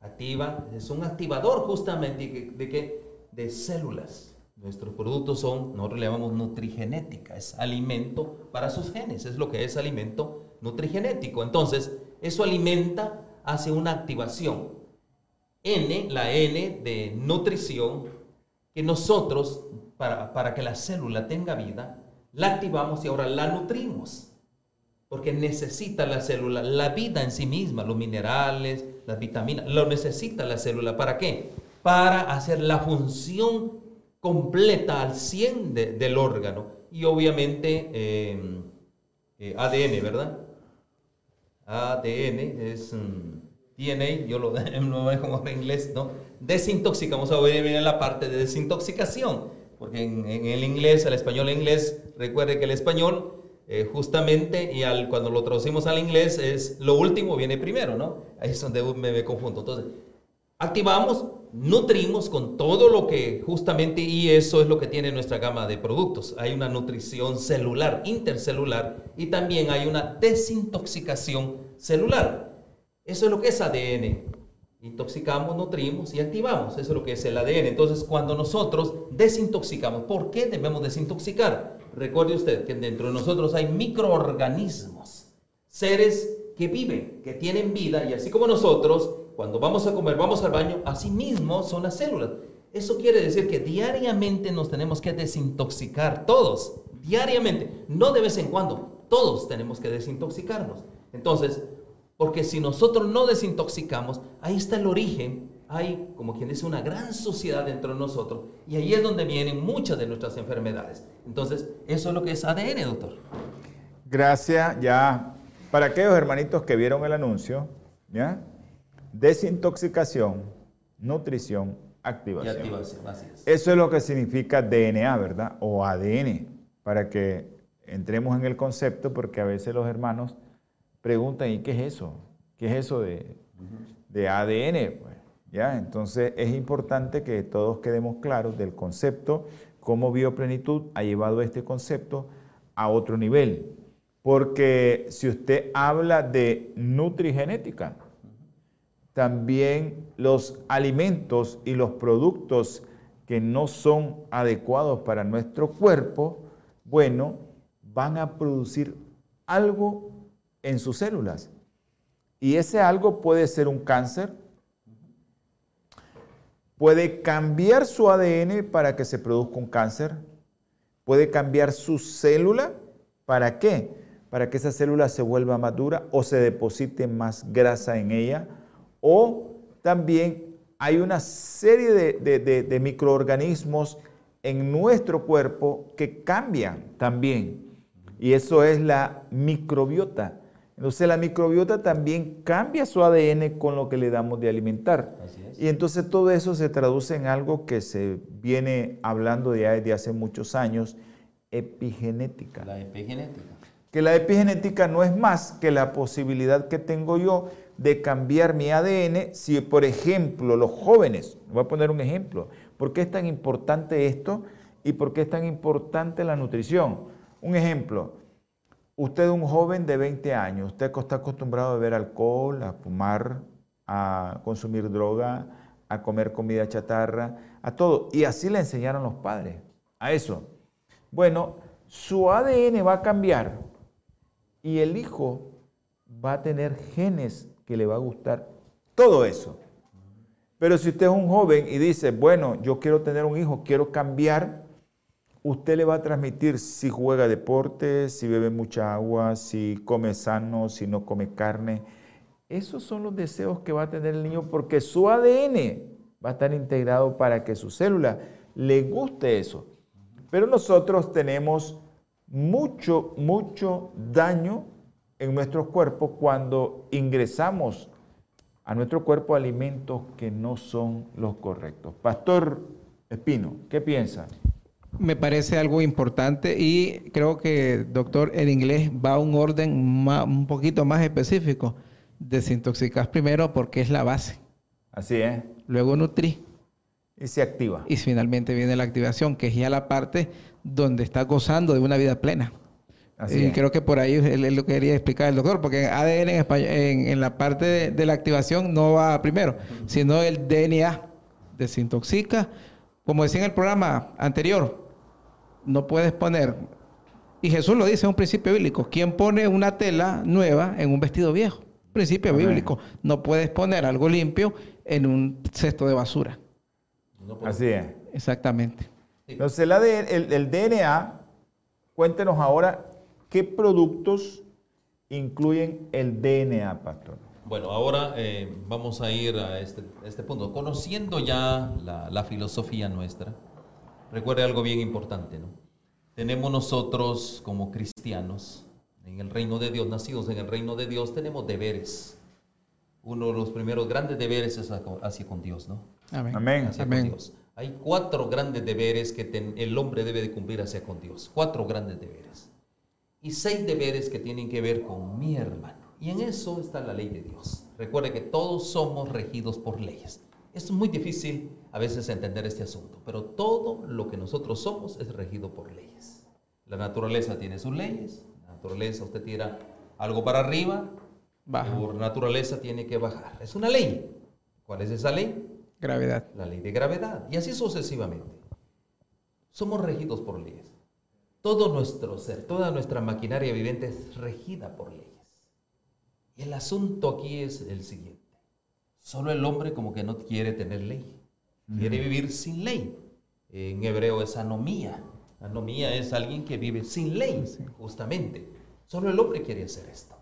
Activa, es un activador justamente de, qué? De células. Nuestros productos son, nosotros le llamamos nutrigenética, es alimento para sus genes, es lo que es alimento nutrigenético. Entonces, eso alimenta, hace una activación. N, la N de nutrición, que nosotros, para, para que la célula tenga vida, la activamos y ahora la nutrimos. Porque necesita la célula, la vida en sí misma, los minerales, las vitaminas, lo necesita la célula. ¿Para qué? Para hacer la función completa al 100 del órgano. Y obviamente em, eh, ADN, ¿verdad? ADN es DNA, yo lo, dejo en inglés, ¿no? Desintoxicamos, ahora viene la parte de desintoxicación, porque en, el inglés, el español en inglés, recuerde que el español eh, justamente, y al, cuando lo traducimos al inglés, es lo último viene primero, ¿no? Ahí es donde me, me confundo. Entonces, activamos, nutrimos con todo lo que justamente, y eso es lo que tiene nuestra gama de productos. Hay una nutrición celular, intercelular, y también hay una desintoxicación celular. Eso es lo que es ADN. Intoxicamos, nutrimos y activamos. Eso es lo que es el ADN. Entonces, cuando nosotros desintoxicamos, ¿por qué debemos desintoxicar? Recuerde usted que dentro de nosotros hay microorganismos, seres que viven, que tienen vida, y así como nosotros, cuando vamos a comer, vamos al baño, así mismo son las células. Eso quiere decir que diariamente nos tenemos que desintoxicar, todos, diariamente, no de vez en cuando, todos tenemos que desintoxicarnos. Entonces, porque si nosotros no desintoxicamos, ahí está el origen, hay, como quien dice, una gran suciedad dentro de nosotros, y ahí es donde vienen muchas de nuestras enfermedades. Entonces, eso es lo que es ADN, doctor. Gracias, ya. Para aquellos hermanitos que vieron el anuncio, ¿ya? Desintoxicación, nutrición, activación. Y activación, así es. Eso es lo que significa DNA, ¿verdad? O ADN, para que entremos en el concepto, porque a veces los hermanos preguntan, ¿y qué es eso? ¿Qué es eso de, ADN? Pues, ¿ya? Entonces es importante que todos quedemos claros del concepto, cómo Bioplenitud ha llevado este concepto a otro nivel. Porque si usted habla de nutrigenética, también los alimentos y los productos que no son adecuados para nuestro cuerpo, bueno, van a producir algo en sus células. Y ese algo puede ser un cáncer, puede cambiar su ADN para que se produzca un cáncer, puede cambiar su célula, ¿para qué? Para que esa célula se vuelva madura o se deposite más grasa en ella, o también hay una serie de, de microorganismos en nuestro cuerpo que cambian también. Y eso es la microbiota. Entonces la microbiota también cambia su ADN con lo que le damos de alimentar. Y entonces todo eso se traduce en algo que se viene hablando ya desde hace muchos años, epigenética. La epigenética. Que la epigenética no es más que la posibilidad que tengo yo de cambiar mi ADN si, por ejemplo, los jóvenes, voy a poner un ejemplo, ¿por qué es tan importante esto y por qué es tan importante la nutrición? Un ejemplo, Usted es un joven de 20 años, usted está acostumbrado a beber alcohol, a fumar, a consumir droga, a comer comida chatarra, a todo. Y así le enseñaron los padres a eso. Bueno, su ADN va a cambiar y el hijo va a tener genes que le va a gustar todo eso. Pero si usted es un joven y dice, bueno, yo quiero tener un hijo, quiero cambiar, usted le va a transmitir si juega deporte, si bebe mucha agua, si come sano, si no come carne. Esos son los deseos que va a tener el niño porque su ADN va a estar integrado para que su célula le guste eso. Pero nosotros tenemos mucho, mucho daño en nuestros cuerpos cuando ingresamos a nuestro cuerpo alimentos que no son los correctos. Pastor Espino, ¿qué piensa? Me parece algo importante y creo que, doctor, en inglés va a un orden un poquito más específico. Desintoxicar primero porque es la base. Así es. Luego nutrir. Y se activa. Y finalmente viene la activación, que es ya la parte donde está gozando de una vida plena. Así y creo que por ahí es lo que quería explicar el doctor, porque ADN en, en, la parte de, la activación no va primero, sino el DNA desintoxica. Como decía en el programa anterior, no puedes poner, y Jesús lo dice, es un principio bíblico, ¿quién pone una tela nueva en un vestido viejo? Principio bíblico. No puedes poner algo limpio en un cesto de basura. Así es. Exactamente. Entonces, el, el, DNA, cuéntenos ahora qué productos incluyen el DNA, pastor. Bueno, ahora eh, vamos a ir a este, este punto. Conociendo ya la, la, filosofía nuestra, recuerde algo bien importante, ¿no? Tenemos nosotros como cristianos, en el reino de Dios, nacidos en el reino de Dios, tenemos deberes. Uno de los primeros grandes deberes es hacia con Dios, ¿no? Amén. Amén. Hacia con Dios. Hay cuatro grandes deberes que el hombre debe de cumplir hacia con Dios. Cuatro grandes deberes. Y seis deberes que tienen que ver con mi hermano. Y en eso está la ley de Dios. Recuerde que todos somos regidos por leyes. Es muy difícil a veces entender este asunto, pero todo lo que nosotros somos es regido por leyes. La naturaleza tiene sus leyes. La naturaleza, usted tira algo para arriba, por naturaleza tiene que bajar. Es una ley. ¿Cuál es esa ley? Gravedad. La ley de gravedad. Y así sucesivamente. Somos regidos por leyes. Todo nuestro ser, toda nuestra maquinaria viviente es regida por leyes. Y el asunto aquí es el siguiente. Solo el hombre como que no quiere tener ley. Quiere vivir sin ley. En hebreo es anomía. Anomía es alguien que vive sin ley, justamente. Solo el hombre quiere hacer esto.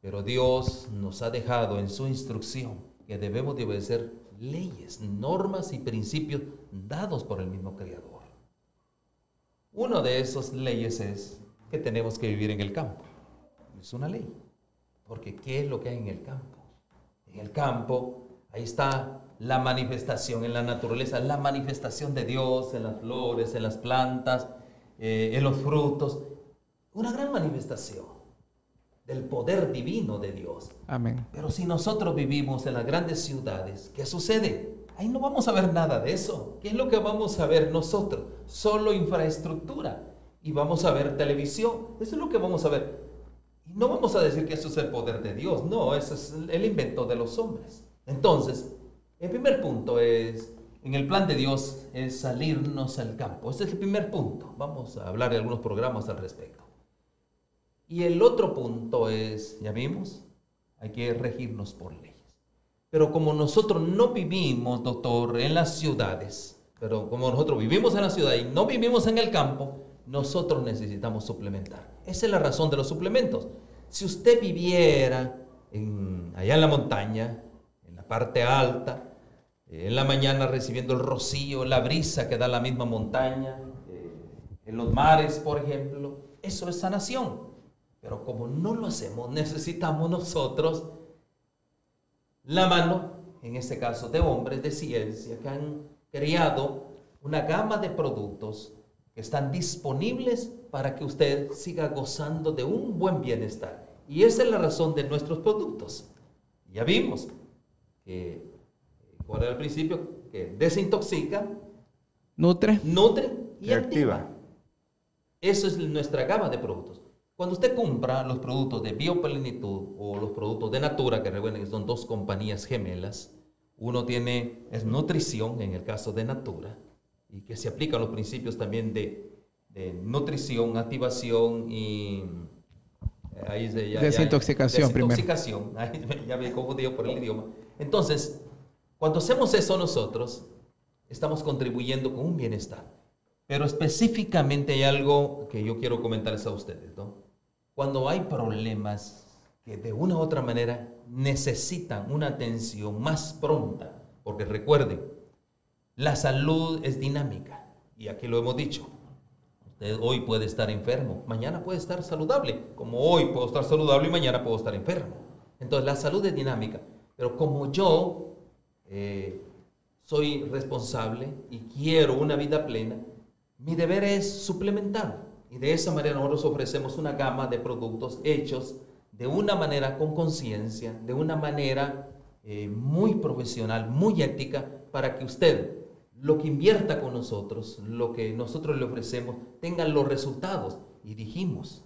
Pero Dios nos ha dejado en su instrucción que debemos de obedecer leyes, normas y principios dados por el mismo Creador. Una de esas leyes es que tenemos que vivir en el campo. Es una ley. Porque ¿qué es lo que hay en el campo? En el campo, ahí está la manifestación en la naturaleza, la manifestación de Dios en las flores, en las plantas, eh, en los frutos. Una gran manifestación del poder divino de Dios. Amén. Pero si nosotros vivimos en las grandes ciudades, ¿qué sucede? Ahí no vamos a ver nada de eso. ¿Qué es lo que vamos a ver nosotros? Solo infraestructura. Y vamos a ver televisión. Eso es lo que vamos a ver. Y no vamos a decir que eso es el poder de Dios. No, eso es el invento de los hombres. Entonces, el primer punto es, en el plan de Dios, es salirnos al campo. Ese es el primer punto. Vamos a hablar de algunos programas al respecto. Y el otro punto es, ya vimos, hay que regirnos por leyes. Pero como nosotros no vivimos, doctor, en las ciudades, pero como nosotros vivimos en la ciudad y no vivimos en el campo, nosotros necesitamos suplementar. Esa es la razón de los suplementos. Si usted viviera allá en la montaña, en la parte alta, en la mañana recibiendo el rocío, la brisa que da la misma montaña, eh, en los mares, por ejemplo, eso es sanación. Pero como no lo hacemos, necesitamos nosotros la mano, en este caso de hombres de ciencia, que han creado una gama de productos que están disponibles para que usted siga gozando de un buen bienestar. Y esa es la razón de nuestros productos. Ya vimos que, ¿cuál era el principio? Que desintoxica, nutre, nutre y, activa. Eso es nuestra gama de productos. Cuando usted compra los productos de Bioplenitud o los productos de Natura, que recuerden que son dos compañías gemelas, uno tiene, es nutrición en el caso de Natura, y que se aplican los principios también de, nutrición, activación y eh, ahí ya, desintoxicación, desintoxicación ya me confundido por el idioma. Entonces, cuando hacemos eso nosotros, estamos contribuyendo con un bienestar. Pero específicamente hay algo que yo quiero comentarles a ustedes, ¿no? Cuando hay problemas que de una u otra manera necesitan una atención más pronta, porque recuerden, la salud es dinámica, y aquí lo hemos dicho. Usted hoy puede estar enfermo, mañana puede estar saludable, como hoy puedo estar saludable y mañana puedo estar enfermo. Entonces la salud es dinámica, pero como yo eh, soy responsable y quiero una vida plena, mi deber es suplementar. Y de esa manera nosotros ofrecemos una gama de productos hechos de una manera con conciencia, de una manera eh, muy profesional, muy ética, para que usted, lo que invierta con nosotros, lo que nosotros le ofrecemos, tenga los resultados. Y dijimos,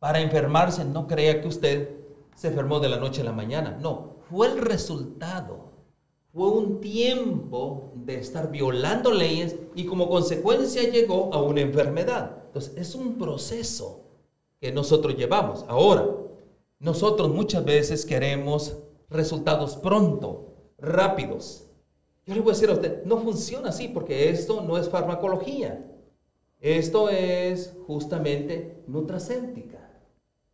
para enfermarse, no crea que usted se enfermó de la noche a la mañana. No, fue el resultado. Fue un tiempo de estar violando leyes y como consecuencia llegó a una enfermedad. Entonces, es un proceso que nosotros llevamos. Ahora, nosotros muchas veces queremos resultados pronto, rápidos. Yo le voy a decir a usted, no funciona así porque esto no es farmacología. Esto es justamente nutracéntica.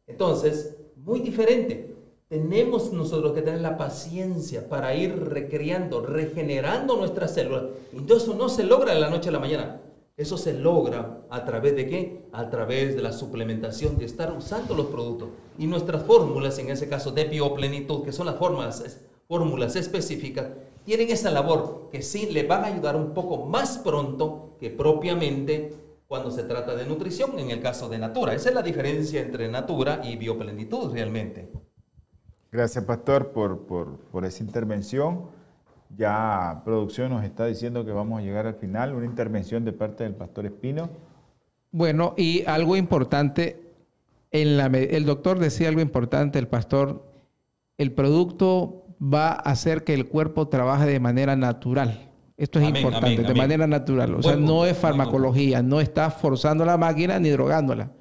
Entonces, muy diferente. Tenemos nosotros que tener la paciencia para ir recreando, regenerando nuestras células. Y eso no se logra de la noche a la mañana. Eso se logra a través de qué? A través de la suplementación, de estar usando los productos. Y nuestras fórmulas, en ese caso de bioplenitud, que son las fórmulas, fórmulas específicas, tienen esa labor que sí le van a ayudar un poco más pronto que propiamente cuando se trata de nutrición, en el caso de Natura. Esa es la diferencia entre Natura y bioplenitud realmente. Gracias, Pastor, por, por, por esa intervención. Ya producción nos está diciendo que vamos a llegar al final. Una intervención de parte del pastor Espino. Bueno, y algo importante, en la, el doctor decía algo importante, el pastor, el producto va a hacer que el cuerpo trabaje de manera natural. Esto es importante, de manera natural. O sea, no es farmacología, no está forzando la máquina ni drogándola.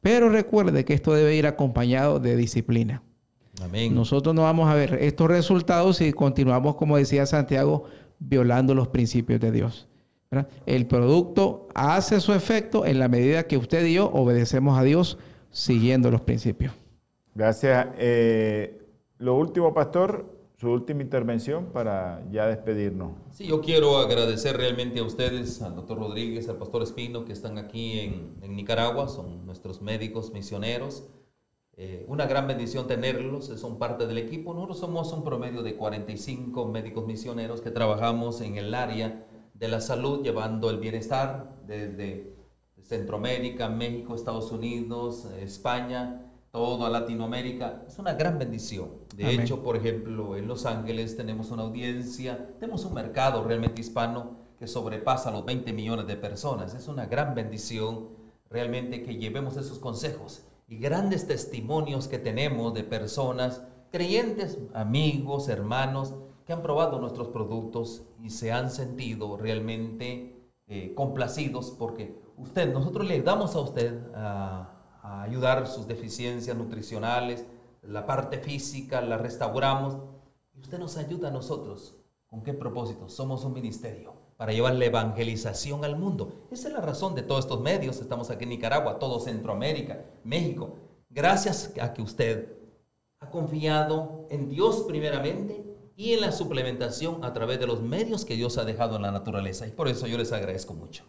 Pero recuerde que esto debe ir acompañado de disciplina. Nosotros no vamos a ver estos resultados si continuamos, como decía Santiago, violando los principios de Dios. El producto hace su efecto en la medida que usted y yo obedecemos a Dios siguiendo los principios. Gracias. Eh, lo último, pastor, su última intervención para ya despedirnos. Sí, yo quiero agradecer realmente a ustedes, al doctor Rodríguez, al pastor Espino, que están aquí en, en Nicaragua, son nuestros médicos misioneros. Eh, una gran bendición tenerlos, son parte del equipo. Nosotros somos un promedio de 45 médicos misioneros que trabajamos en el área de la salud, llevando el bienestar desde Centroamérica, México, Estados Unidos, España, toda Latinoamérica. Es una gran bendición. De hecho, por ejemplo, en Los Ángeles tenemos una audiencia, tenemos un mercado realmente hispano que sobrepasa los 20 millones de personas. Es una gran bendición realmente que llevemos esos consejos y grandes testimonios que tenemos de personas, creyentes, amigos, hermanos, que han probado nuestros productos y se han sentido realmente eh, complacidos porque usted, nosotros le damos a usted a, a ayudar sus deficiencias nutricionales, la parte física, la restauramos y usted nos ayuda a nosotros. ¿Con qué propósito? Somos un ministerio para llevar la evangelización al mundo. Esa es la razón de todos estos medios. Estamos aquí en Nicaragua, todo Centroamérica, México. Gracias a que usted ha confiado en Dios primeramente y en la suplementación a través de los medios que Dios ha dejado en la naturaleza. Y por eso yo les agradezco mucho.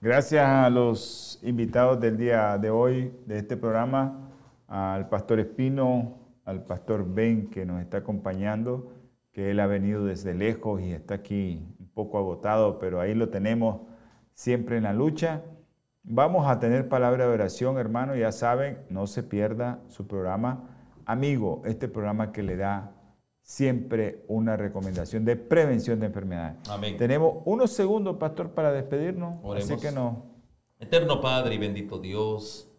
Gracias a los invitados del día de hoy de este programa, al pastor Espino, al pastor Ben que nos está acompañando, que él ha venido desde lejos y está aquí poco agotado, pero ahí lo tenemos siempre en la lucha. Vamos a tener palabra de oración, hermano, ya saben, no se pierda su programa. Amigo, este programa que le da siempre una recomendación de prevención de enfermedades. Amén. Tenemos unos segundos, pastor, para despedirnos. Así que no. Eterno Padre y bendito Dios,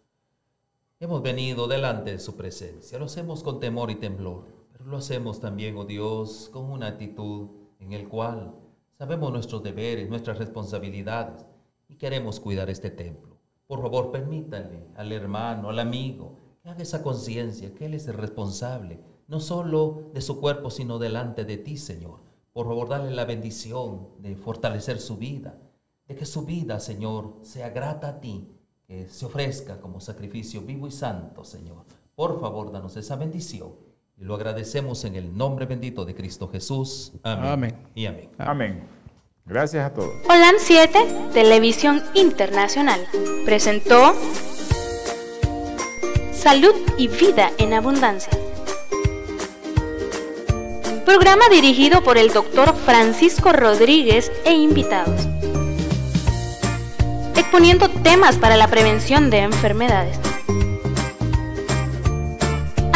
hemos venido delante de su presencia. Lo hacemos con temor y temblor, lo hacemos también, oh Dios, con una actitud en el cual Sabemos nuestros deberes, nuestras responsabilidades y queremos cuidar este templo. Por favor, permítanle al hermano, al amigo, que haga esa conciencia, que Él es el responsable, no solo de su cuerpo, sino delante de ti, Señor. Por favor, dale la bendición de fortalecer su vida, de que su vida, Señor, sea grata a ti, que se ofrezca como sacrificio vivo y santo, Señor. Por favor, danos esa bendición y lo agradecemos en el nombre bendito de Cristo Jesús. Amén. Y amén. Amén. Gracias a todos. OLAM 7, Televisión Internacional, presentó Salud y Vida en Abundancia. Programa dirigido por el doctor Francisco Rodríguez e invitados. Exponiendo temas para la prevención de enfermedades.